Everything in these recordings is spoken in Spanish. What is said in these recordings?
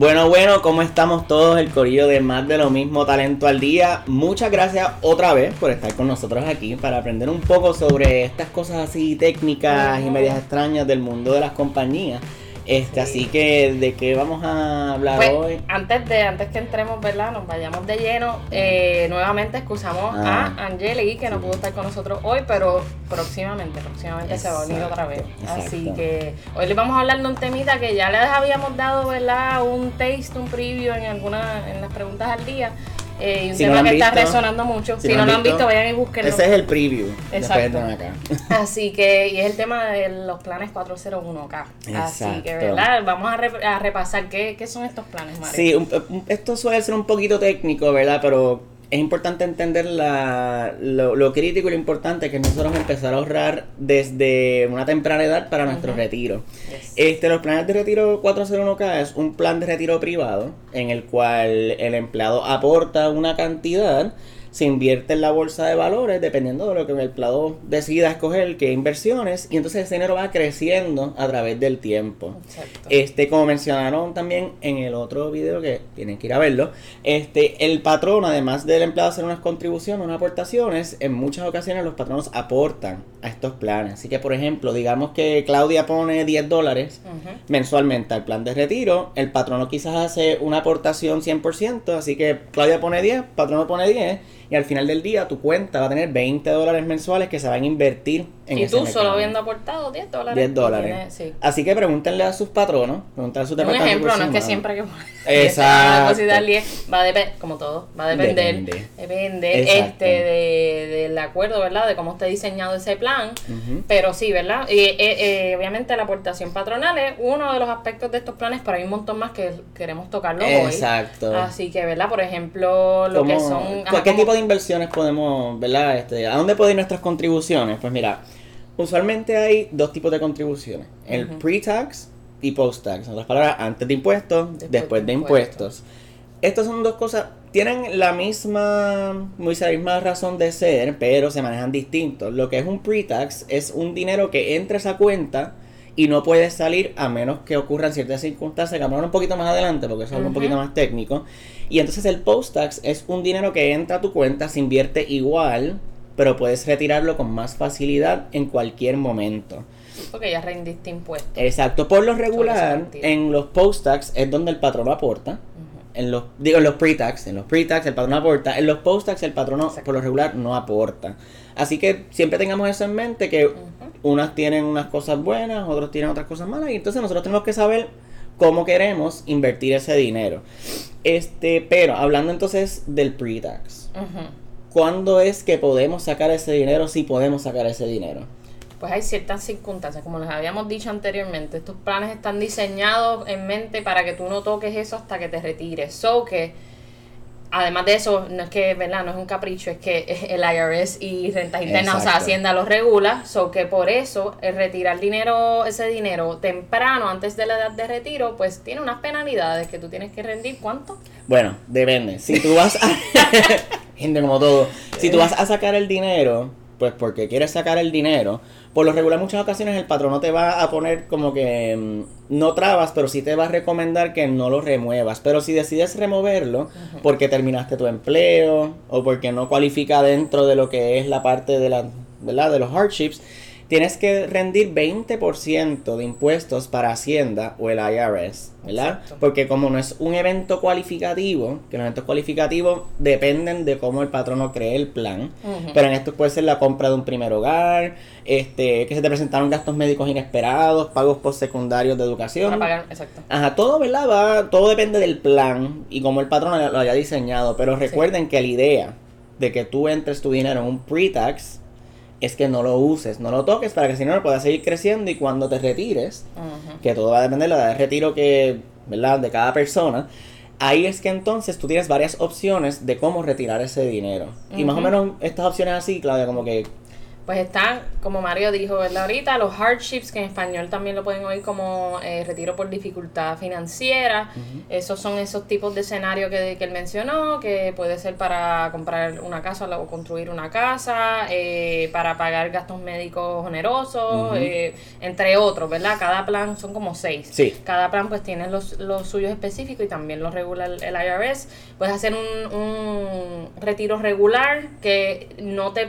Bueno, bueno, ¿cómo estamos todos? El corillo de Más de lo mismo Talento al Día. Muchas gracias otra vez por estar con nosotros aquí para aprender un poco sobre estas cosas así técnicas y medias extrañas del mundo de las compañías. Este, así que, ¿de qué vamos a hablar Pues, hoy? antes de antes que entremos, ¿verdad? Nos vayamos de lleno. eh, nuevamente excusamos Ah. a Angeli que no pudo estar con nosotros hoy, pero próximamente, próximamente se va a venir otra vez. Exacto, Así que hoy les vamos a hablar de un temita que ya les habíamos dado, ¿verdad? Un taste, un preview en alguna, en las preguntas al día. Eh, y un Si tema que está resonando mucho. Si, no, lo han visto, vayan y búsquenlo. Ese es el preview. Exacto. acá. Así que, y es el tema de los planes 401K. Así que, Exacto. ¿verdad? Vamos a, re- a repasar qué, qué son estos planes, María. Sí, un- un- esto suele ser un poquito técnico, ¿verdad? Pero es importante entender la, lo, lo crítico y lo importante que es nosotros empezar a ahorrar desde una temprana edad para nuestro retiro. Yes. Este, los planes de retiro 401k es un plan de retiro privado en el cual el empleado aporta una cantidad, se invierte en la bolsa de valores dependiendo de lo que el empleado decida escoger, qué inversiones, y entonces ese dinero va creciendo a través del tiempo. Exacto. Este, como mencionaron también en el otro video que tienen que ir a verlo, este, el patrón, además del empleado hacer unas contribuciones, unas aportaciones, en muchas ocasiones los patronos aportan a estos planes. Así que, por ejemplo, digamos que Claudia pone 10 dólares mensualmente al plan de retiro, el patrono quizás hace una aportación 100%, así que Claudia pone 10, patrono pone 10, y al final del día tu cuenta va a tener 20 dólares mensuales que se van a invertir en y ese tú solo mercado. habiendo aportado 10 dólares. 10 tú dólares. tienes- sí. Así que pregúntenle a sus patronos, pregúntenle a sus Un ejemplo, no es que siempre que Exacto. una cosita al día, va a depender, como todo, va a depender, Depende. depende Exacto. este de, del acuerdo, ¿verdad? De cómo esté diseñado ese plan. Pero sí, ¿verdad? Y eh, eh, obviamente la aportación patronal es uno de los aspectos de estos planes, pero hay un montón más que queremos tocarlo hoy. Exacto. Así que, ¿verdad? Por ejemplo, lo que ¿Cómo- son... ajá, ¿Qué como- tipo de inversiones podemos, verdad? Este, ¿A dónde pueden ir nuestras contribuciones? Pues mira, usualmente hay dos tipos de contribuciones. El pre-tax y post-tax. En otras palabras, antes de impuestos, después, Después de impuestos. Estas son dos cosas, tienen la misma, muy la misma razón de ser, pero se manejan distintos. Lo que es un pre-tax es un dinero que entra a esa cuenta y no puede salir a menos que ocurran ciertas circunstancias que hablarán un poquito más adelante porque eso es algo un poquito más técnico. Y entonces el post-tax es un dinero que entra a tu cuenta, se invierte igual, pero puedes retirarlo con más facilidad en cualquier momento. Porque ya rendiste impuestos. Exacto, por lo regular, en los post-tax es donde el patrón aporta. En los, digo, en los pre-tax, en los pre-tax el patrón aporta, en los post-tax el patrono Exacto. por lo regular no aporta. Así que siempre tengamos eso en mente que unas tienen unas cosas buenas, otros tienen otras cosas malas y entonces nosotros tenemos que saber cómo queremos invertir ese dinero. Este, pero hablando entonces del pre-tax. ¿cuándo es que podemos sacar ese dinero si podemos sacar ese dinero? Pues hay ciertas circunstancias, como les habíamos dicho anteriormente, estos planes están diseñados en mente para que tú no toques eso hasta que te retires. So que, además de eso, no es que, ¿verdad? No es un capricho, es que el IRS y rentas internas, o sea. Hacienda los regula. So que por eso, el retirar dinero, ese dinero temprano, antes de la edad de retiro, pues tiene unas penalidades que tú tienes que rendir. ¿Cuánto? Bueno, depende. Si tú vas a... Gente como todo. Si tú vas a sacar el dinero, pues porque quieres sacar el dinero, por lo regular muchas ocasiones el patrono te va a poner como que mm, no trabas, pero sí te va a recomendar que no lo remuevas. Pero si decides removerlo porque terminaste tu empleo o porque no cualifica dentro de lo que es la parte de la, ¿verdad? de los hardships, tienes que rendir 20% de impuestos para Hacienda o el IRS, ¿verdad? Exacto. Porque como no es un evento cualificativo, que los eventos cualificativos dependen de cómo el patrono cree el plan, pero en esto puede ser la compra de un primer hogar, este, que se te presentaron gastos médicos inesperados, pagos postsecundarios de educación. Para pagar, exacto. Ajá, todo, ¿verdad? Va, todo depende del plan y cómo el patrón lo haya diseñado. Pero recuerden que la idea de que tú entres tu dinero en un pre-tax es que no lo uses, no lo toques para que si no no puedas seguir creciendo y cuando te retires, que todo va a depender de la edad de retiro que, ¿verdad? De cada persona. Ahí es que entonces tú tienes varias opciones de cómo retirar ese dinero. Y más o menos estas opciones así, Claudia, como que pues están, como Mario dijo, ¿verdad? Ahorita los hardships, que en español también lo pueden oír como eh, retiro por dificultad financiera. Esos son esos tipos de escenarios que, que, él mencionó, que puede ser para comprar una casa o construir una casa, eh, para pagar gastos médicos onerosos, eh, entre otros, ¿verdad? Cada plan son como seis. Sí. Cada plan pues tiene los, los suyos específicos y también los regula el, el IRS. Puedes hacer un, un, retiro regular que no te...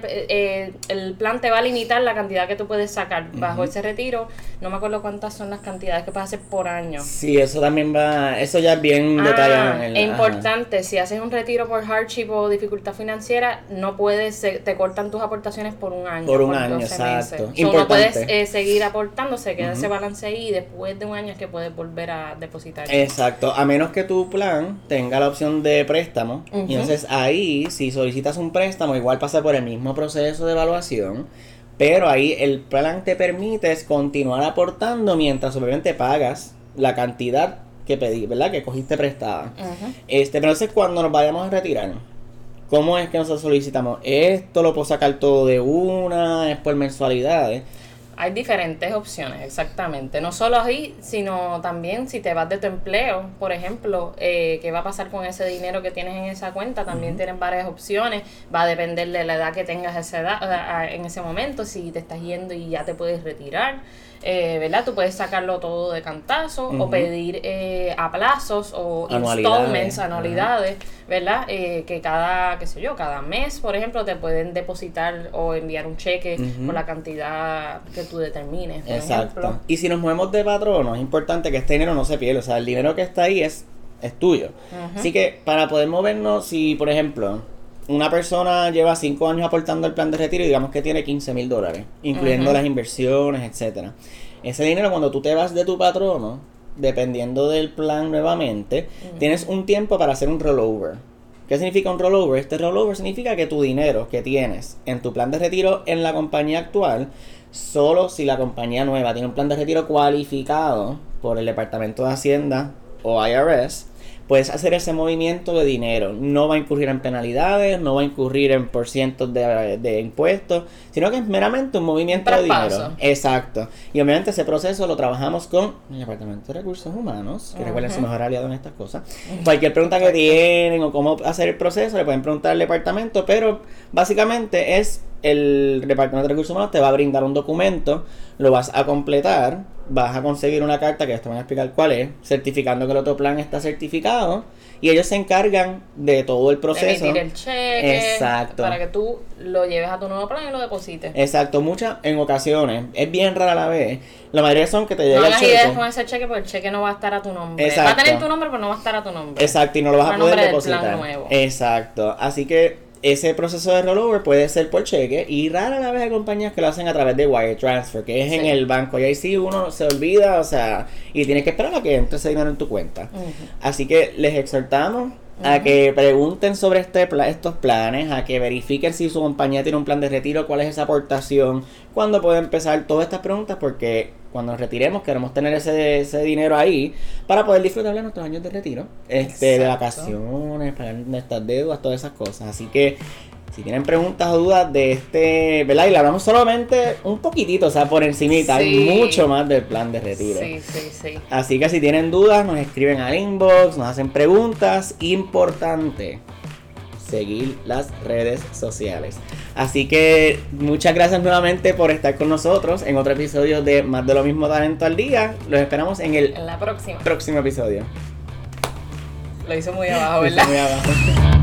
el plan te va a limitar la cantidad que tú puedes sacar bajo ese retiro. No me acuerdo cuántas son las cantidades que puedes hacer por año. Sí, eso también va, eso ya es bien ah, detallado. es importante, si haces un retiro por hardship o dificultad financiera, no puedes, te cortan tus aportaciones por un año. Por un año, exacto. no puedes eh, seguir aportando, se queda ese balance ahí y después de un año es que puedes volver a depositar. Exacto, a menos que tu plan tenga la opción de préstamo. Y entonces ahí, si solicitas un préstamo, igual pasa por el mismo proceso de evaluación pero ahí el plan te permite continuar aportando mientras obviamente pagas la cantidad que pedí, ¿verdad? Que cogiste prestada. Este, pero entonces cuando nos vayamos a retirar, ¿cómo es que nosotros solicitamos? ¿Esto lo puedo sacar todo de una? ¿Es por mensualidades? Hay diferentes opciones, exactamente. No solo ahí, sino también si te vas de tu empleo, por ejemplo, eh, qué va a pasar con ese dinero que tienes en esa cuenta. También tienen varias opciones. Va a depender de la edad que tengas esa edad, en ese momento, si te estás yendo y ya te puedes retirar eh, ¿verdad? Tú puedes sacarlo todo de cantazo o pedir eh, a plazos o installments, anualidades, ¿verdad? Eh, que cada, qué sé yo, cada mes, por ejemplo, te pueden depositar o enviar un cheque por la cantidad que tú determines. Exacto. Y si nos movemos de patrono, es importante que este dinero no se pierda. O sea, el dinero que está ahí es, es tuyo. Así que para poder movernos, si por ejemplo una persona lleva 5 años aportando el plan de retiro y digamos que tiene 15 mil dólares, incluyendo las inversiones, etcétera. Ese dinero cuando tú te vas de tu patrono, dependiendo del plan nuevamente, tienes un tiempo para hacer un rollover. ¿Qué significa un rollover? Este rollover significa que tu dinero que tienes en tu plan de retiro en la compañía actual, solo si la compañía nueva tiene un plan de retiro cualificado por el Departamento de Hacienda o IRS, puedes hacer ese movimiento de dinero. No va a incurrir en penalidades, no va a incurrir en porcientos de, de impuestos, sino que es meramente un movimiento de dinero. Exacto. Y obviamente ese proceso lo trabajamos con el Departamento de Recursos Humanos, que recuerden su mejor aliado en estas cosas. Cualquier pregunta que tienen o cómo hacer el proceso, le pueden preguntar al departamento, pero básicamente es el Departamento de Recursos Humanos te va a brindar un documento, lo vas a completar vas a conseguir una carta que te van a explicar cuál es, certificando que el otro plan está certificado y ellos se encargan de todo el proceso. De el cheque. Exacto. Para que tú lo lleves a tu nuevo plan y lo deposites. Exacto, muchas en ocasiones, es bien rara la vez. La mayoría son que te llega no el cheque. No con ese cheque porque el cheque no va a estar a tu nombre. Exacto. Va a tener tu nombre, pero no va a estar a tu nombre. Exacto, y no lo vas a poder depositar. Exacto. Así que ese proceso de rollover puede ser por cheque y rara la vez hay compañías que lo hacen a través de wire transfer, que es en el banco. Y ahí sí uno se olvida, o sea, y tienes que esperar a que entre ese dinero en tu cuenta. Así que les exhortamos a que pregunten sobre este estos planes, a que verifiquen si su compañía tiene un plan de retiro, cuál es esa aportación, cuándo puede empezar todas estas preguntas, porque cuando nos retiremos queremos tener ese, ese dinero ahí para poder disfrutar de nuestros años de retiro, este, de vacaciones, pagar nuestras deudas, todas esas cosas. Así que si tienen preguntas o dudas de este, ¿verdad? Y le hablamos solamente un poquitito, o sea, por encimita. Hay mucho más del plan de retiro. Sí, sí, sí. Así que si tienen dudas, nos escriben al inbox, nos hacen preguntas. Importante, seguir las redes sociales. Así que muchas gracias nuevamente por estar con nosotros en otro episodio de Más de lo mismo talento al día. Los esperamos en el la próxima. próximo episodio. Lo hizo muy abajo, ¿verdad? Lo hizo muy abajo.